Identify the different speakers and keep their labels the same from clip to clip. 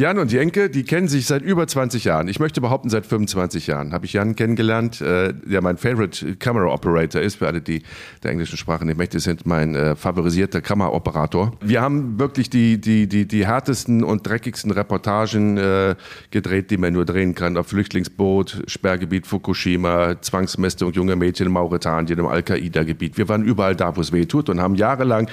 Speaker 1: Jan und Jenke, die kennen sich seit über 20 Jahren. Ich möchte behaupten, seit 25 Jahren habe ich Jan kennengelernt, äh, der mein Favorite Camera Operator ist, für alle, die der englischen Sprache nicht mächtig sind, mein äh, favorisierter Kameraoperator. Wir haben wirklich die, die, die, die härtesten und dreckigsten Reportagen äh, gedreht, die man nur drehen kann. Auf Flüchtlingsboot, Sperrgebiet Fukushima, Zwangsmästung junger Mädchen in Mauretanien, im Al-Qaida-Gebiet. Wir waren überall da, wo es weh tut und haben jahrelang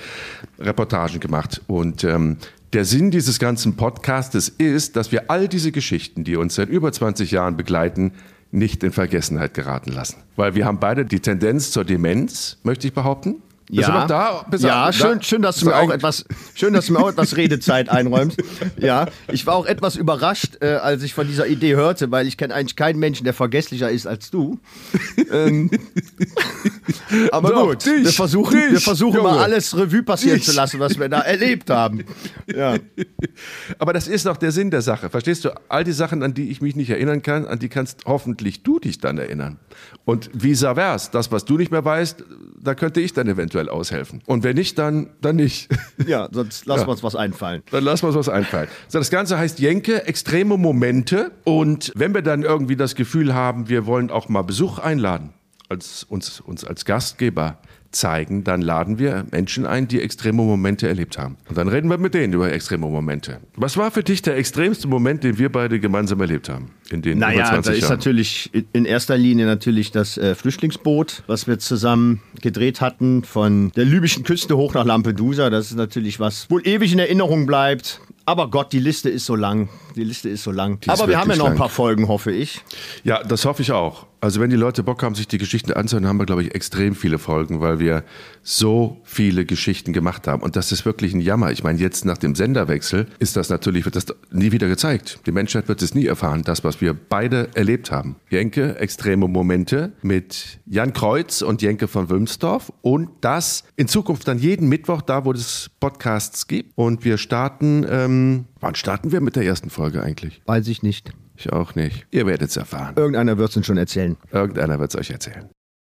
Speaker 1: Reportagen gemacht. Und ähm, der Sinn dieses ganzen Podcastes ist, dass wir all diese Geschichten, die uns seit über 20 Jahren begleiten, nicht in Vergessenheit geraten lassen. Weil wir haben beide die Tendenz zur Demenz, möchte ich behaupten.
Speaker 2: Bist ja, da? Bist ja da? schön, schön, dass du mir auch etwas, schön, dass du mir auch etwas Redezeit einräumst. Ja, ich war auch etwas überrascht, äh, als ich von dieser Idee hörte, weil ich kenne eigentlich keinen Menschen, der vergesslicher ist als du. ähm, aber Doch, gut, dich, wir versuchen, dich, wir versuchen mal alles Revue passieren dich. zu lassen, was wir da erlebt haben. Ja.
Speaker 1: Aber das ist doch der Sinn der Sache. Verstehst du? All die Sachen, an die ich mich nicht erinnern kann, an die kannst hoffentlich du dich dann erinnern. Und vis à vers, das, was du nicht mehr weißt, da könnte ich dann eventuell aushelfen. Und wenn nicht, dann, dann nicht.
Speaker 2: Ja, sonst lassen ja. wir uns was einfallen.
Speaker 1: Dann lassen wir uns was einfallen. So, das Ganze heißt Jenke, extreme Momente. Und wenn wir dann irgendwie das Gefühl haben, wir wollen auch mal Besuch einladen, als, uns, uns als Gastgeber zeigen, dann laden wir Menschen ein, die extreme Momente erlebt haben. Und dann reden wir mit denen über extreme Momente. Was war für dich der extremste Moment, den wir beide gemeinsam erlebt haben?
Speaker 2: In den naja, über 20 da ist Jahren? natürlich in erster Linie natürlich das äh, Flüchtlingsboot, was wir zusammen gedreht hatten, von der libyschen Küste hoch nach Lampedusa. Das ist natürlich was, wohl ewig in Erinnerung bleibt. Aber Gott, die Liste ist so lang. Die Liste ist so lang. Aber wir haben ja noch ein paar Folgen, hoffe ich.
Speaker 1: Ja, das hoffe ich auch. Also wenn die Leute Bock haben, sich die Geschichten anzuhören, haben wir, glaube ich, extrem viele Folgen, weil wir so viele Geschichten gemacht haben. Und das ist wirklich ein Jammer. Ich meine, jetzt nach dem Senderwechsel ist das natürlich, wird das nie wieder gezeigt. Die Menschheit wird es nie erfahren, das, was wir beide erlebt haben. Jenke, extreme Momente mit Jan Kreuz und Jenke von Wülmsdorf. Und das in Zukunft dann jeden Mittwoch da, wo es Podcasts gibt. Und wir starten, ähm, wann starten wir mit der ersten Folge eigentlich?
Speaker 2: Weiß ich nicht.
Speaker 1: Ich auch nicht. Ihr werdet es erfahren.
Speaker 2: Irgendeiner wird es uns schon erzählen.
Speaker 1: Irgendeiner wird es euch erzählen.